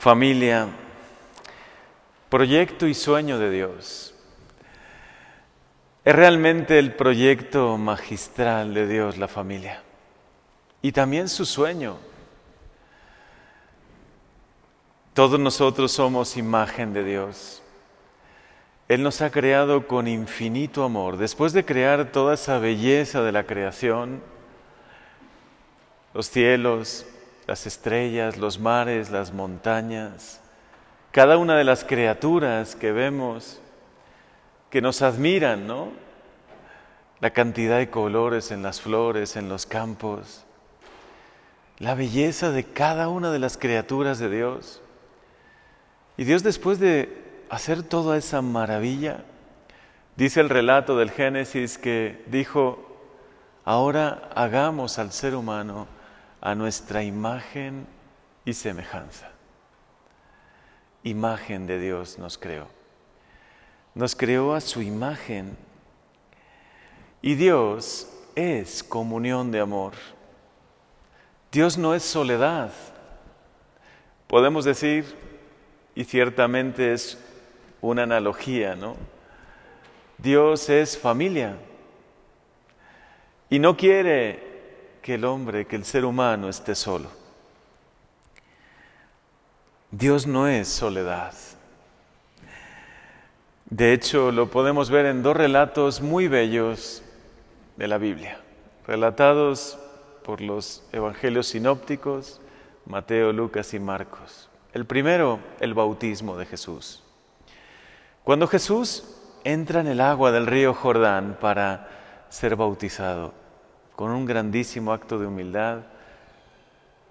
familia, proyecto y sueño de Dios. Es realmente el proyecto magistral de Dios la familia y también su sueño. Todos nosotros somos imagen de Dios. Él nos ha creado con infinito amor. Después de crear toda esa belleza de la creación, los cielos, las estrellas, los mares, las montañas, cada una de las criaturas que vemos, que nos admiran, ¿no? La cantidad de colores en las flores, en los campos, la belleza de cada una de las criaturas de Dios. Y Dios después de hacer toda esa maravilla, dice el relato del Génesis que dijo, ahora hagamos al ser humano a nuestra imagen y semejanza. Imagen de Dios nos creó. Nos creó a su imagen. Y Dios es comunión de amor. Dios no es soledad. Podemos decir, y ciertamente es una analogía, ¿no? Dios es familia y no quiere que el hombre, que el ser humano esté solo. Dios no es soledad. De hecho, lo podemos ver en dos relatos muy bellos de la Biblia, relatados por los evangelios sinópticos, Mateo, Lucas y Marcos. El primero, el bautismo de Jesús. Cuando Jesús entra en el agua del río Jordán para ser bautizado, con un grandísimo acto de humildad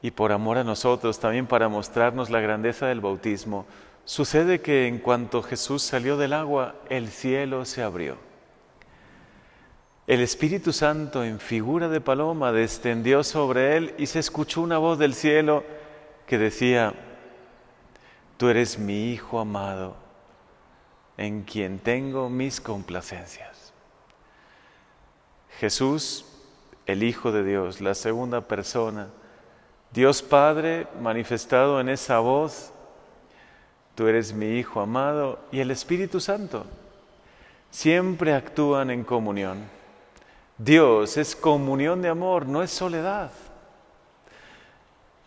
y por amor a nosotros, también para mostrarnos la grandeza del bautismo, sucede que en cuanto Jesús salió del agua, el cielo se abrió. El Espíritu Santo en figura de paloma descendió sobre él y se escuchó una voz del cielo que decía, Tú eres mi Hijo amado, en quien tengo mis complacencias. Jesús el Hijo de Dios, la segunda persona, Dios Padre manifestado en esa voz, tú eres mi Hijo amado, y el Espíritu Santo, siempre actúan en comunión. Dios es comunión de amor, no es soledad.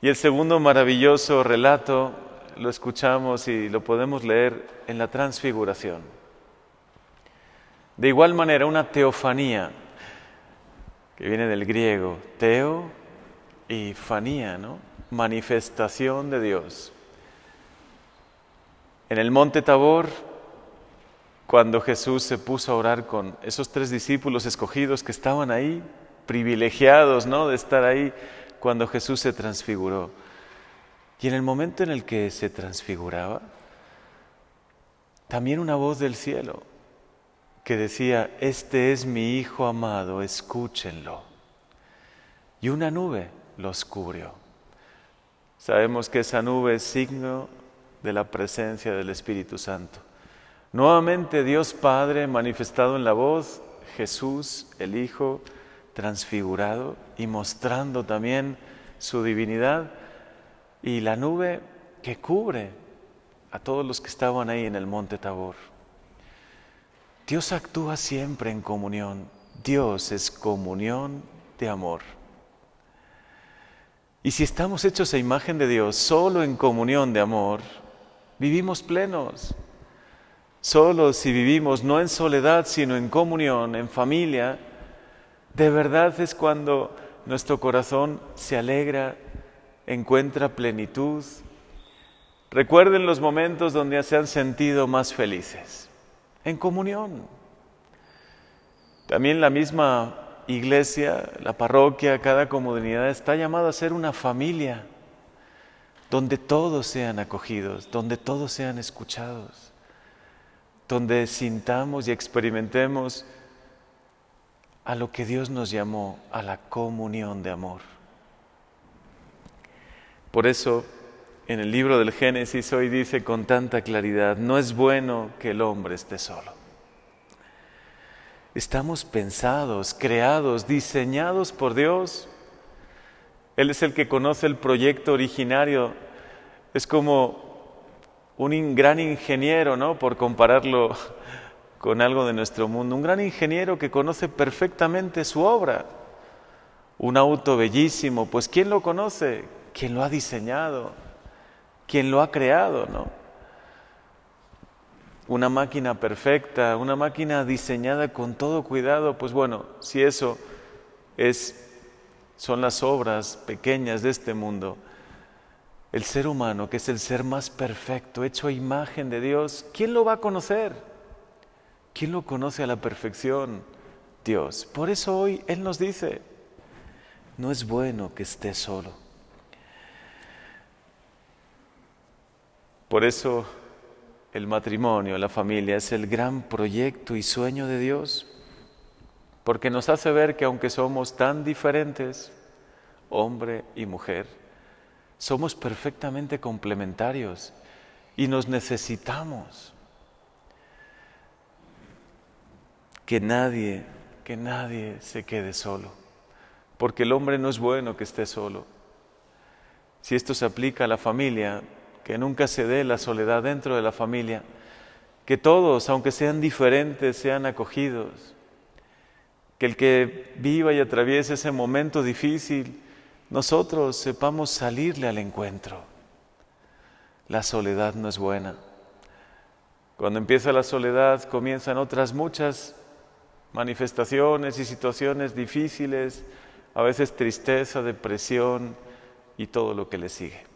Y el segundo maravilloso relato lo escuchamos y lo podemos leer en la transfiguración. De igual manera, una teofanía que viene del griego, teo y fanía, ¿no? manifestación de Dios. En el monte Tabor, cuando Jesús se puso a orar con esos tres discípulos escogidos que estaban ahí, privilegiados ¿no? de estar ahí, cuando Jesús se transfiguró. Y en el momento en el que se transfiguraba, también una voz del cielo que decía, este es mi Hijo amado, escúchenlo. Y una nube los cubrió. Sabemos que esa nube es signo de la presencia del Espíritu Santo. Nuevamente Dios Padre manifestado en la voz, Jesús el Hijo transfigurado y mostrando también su divinidad y la nube que cubre a todos los que estaban ahí en el monte Tabor. Dios actúa siempre en comunión. Dios es comunión de amor. Y si estamos hechos a imagen de Dios solo en comunión de amor, vivimos plenos. Solo si vivimos no en soledad, sino en comunión, en familia, de verdad es cuando nuestro corazón se alegra, encuentra plenitud. Recuerden los momentos donde se han sentido más felices en comunión. También la misma iglesia, la parroquia, cada comunidad está llamada a ser una familia donde todos sean acogidos, donde todos sean escuchados, donde sintamos y experimentemos a lo que Dios nos llamó, a la comunión de amor. Por eso en el libro del Génesis hoy dice con tanta claridad, no es bueno que el hombre esté solo. Estamos pensados, creados, diseñados por Dios. Él es el que conoce el proyecto originario Es como un gran ingeniero, ¿no? Por compararlo con algo de nuestro mundo, un gran ingeniero que conoce perfectamente su obra. Un auto bellísimo, pues ¿quién lo conoce? ¿Quién lo ha diseñado? ¿Quién lo ha creado, no? Una máquina perfecta, una máquina diseñada con todo cuidado, pues bueno, si eso es son las obras pequeñas de este mundo, el ser humano, que es el ser más perfecto, hecho a imagen de Dios, ¿quién lo va a conocer? ¿Quién lo conoce a la perfección? Dios. Por eso hoy Él nos dice, no es bueno que esté solo. Por eso el matrimonio, la familia, es el gran proyecto y sueño de Dios, porque nos hace ver que aunque somos tan diferentes, hombre y mujer, somos perfectamente complementarios y nos necesitamos. Que nadie, que nadie se quede solo, porque el hombre no es bueno que esté solo. Si esto se aplica a la familia, que nunca se dé la soledad dentro de la familia, que todos, aunque sean diferentes, sean acogidos, que el que viva y atraviese ese momento difícil nosotros sepamos salirle al encuentro. La soledad no es buena. Cuando empieza la soledad comienzan otras muchas manifestaciones y situaciones difíciles, a veces tristeza, depresión y todo lo que le sigue.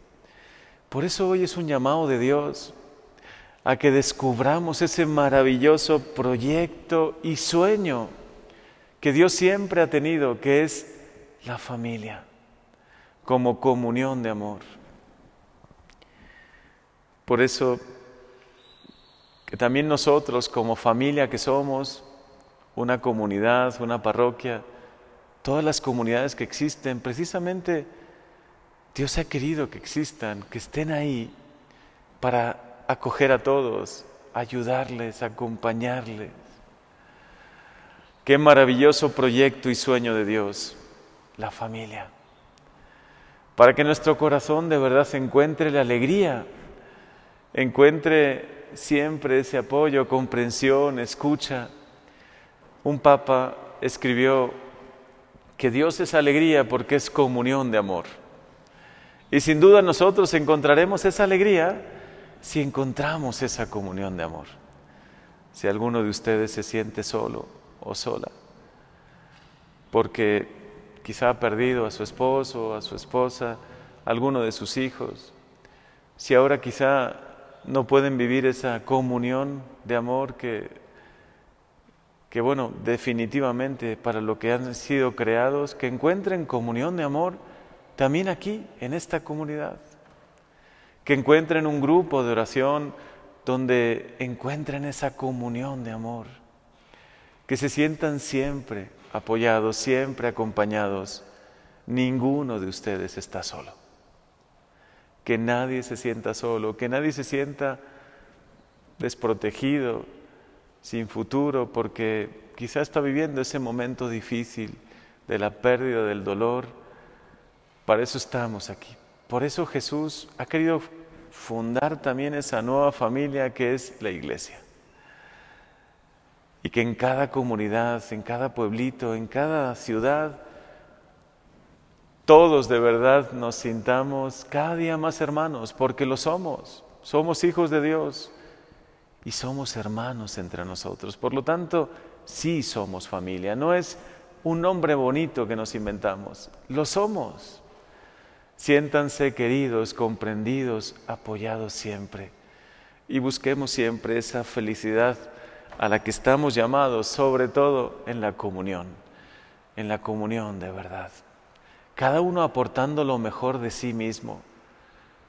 Por eso hoy es un llamado de Dios a que descubramos ese maravilloso proyecto y sueño que Dios siempre ha tenido, que es la familia como comunión de amor. Por eso, que también nosotros como familia que somos, una comunidad, una parroquia, todas las comunidades que existen, precisamente Dios ha querido que existan, que estén ahí para acoger a todos, ayudarles, acompañarles. Qué maravilloso proyecto y sueño de Dios, la familia para que nuestro corazón de verdad se encuentre la alegría, encuentre siempre ese apoyo, comprensión, escucha. Un papa escribió que Dios es alegría porque es comunión de amor. Y sin duda nosotros encontraremos esa alegría si encontramos esa comunión de amor. Si alguno de ustedes se siente solo o sola, porque quizá ha perdido a su esposo, a su esposa, alguno de sus hijos, si ahora quizá no pueden vivir esa comunión de amor que, que bueno, definitivamente para lo que han sido creados, que encuentren comunión de amor también aquí, en esta comunidad, que encuentren un grupo de oración donde encuentren esa comunión de amor, que se sientan siempre apoyados, siempre acompañados. Ninguno de ustedes está solo. Que nadie se sienta solo, que nadie se sienta desprotegido, sin futuro, porque quizá está viviendo ese momento difícil de la pérdida del dolor. Para eso estamos aquí. Por eso Jesús ha querido fundar también esa nueva familia que es la iglesia y que en cada comunidad, en cada pueblito, en cada ciudad, todos de verdad nos sintamos cada día más hermanos, porque lo somos, somos hijos de Dios y somos hermanos entre nosotros. Por lo tanto, sí somos familia, no es un nombre bonito que nos inventamos, lo somos. Siéntanse queridos, comprendidos, apoyados siempre y busquemos siempre esa felicidad a la que estamos llamados, sobre todo en la comunión, en la comunión de verdad. Cada uno aportando lo mejor de sí mismo.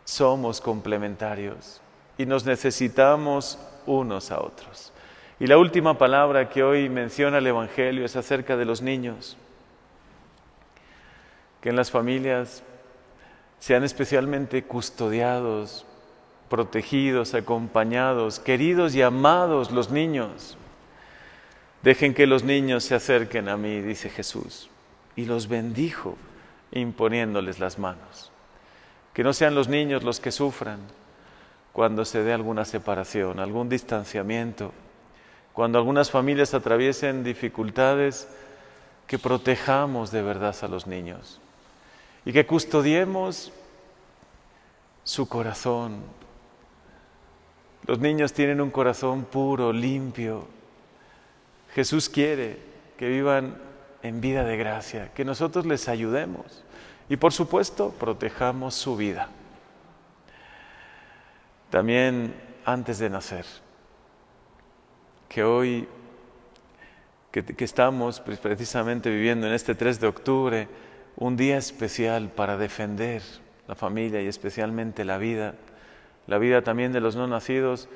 Somos complementarios y nos necesitamos unos a otros. Y la última palabra que hoy menciona el Evangelio es acerca de los niños. Que en las familias sean especialmente custodiados protegidos, acompañados, queridos y amados los niños. Dejen que los niños se acerquen a mí, dice Jesús, y los bendijo imponiéndoles las manos. que no sean los niños los que sufran cuando se dé alguna separación, algún distanciamiento, cuando algunas familias atraviesen dificultades, que protejamos de verdad a los niños y que custodiemos su corazón. Los niños tienen un corazón puro, limpio. Jesús quiere que vivan en vida de gracia, que nosotros les ayudemos y por supuesto protejamos su vida. También antes de nacer, que hoy que, estamos precisamente viviendo en este 3 de octubre, un día especial para defender la familia y especialmente la vida, la vida también de los no nacidos,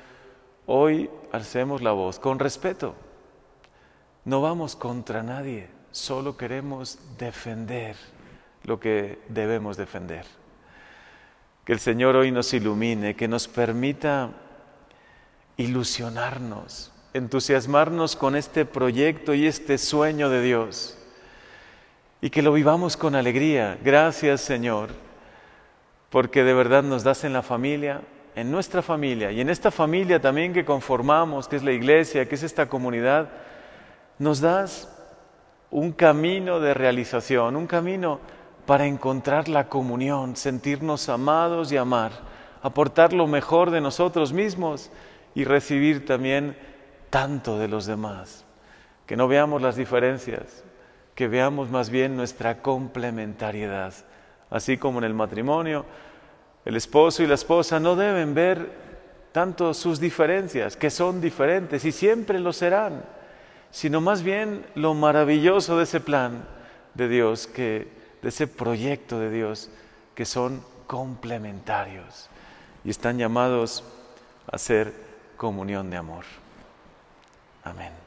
hoy alcemos la voz con respeto. No vamos contra nadie, solo queremos defender lo que debemos defender. Que el Señor hoy nos ilumine, que nos permita ilusionarnos entusiasmarnos con este proyecto y este sueño de Dios y que lo vivamos con alegría. Gracias Señor, porque de verdad nos das en la familia, en nuestra familia y en esta familia también que conformamos, que es la iglesia, que es esta comunidad, nos das un camino de realización, un camino para encontrar la comunión, sentirnos amados y amar, aportar lo mejor de nosotros mismos y recibir también tanto de los demás, que no veamos las diferencias, que veamos más bien nuestra complementariedad. Así como en el matrimonio, el esposo y la esposa no deben ver tanto sus diferencias, que son diferentes y siempre lo serán, sino más bien lo maravilloso de ese plan de Dios, que, de ese proyecto de Dios, que son complementarios y están llamados a ser comunión de amor. Amén.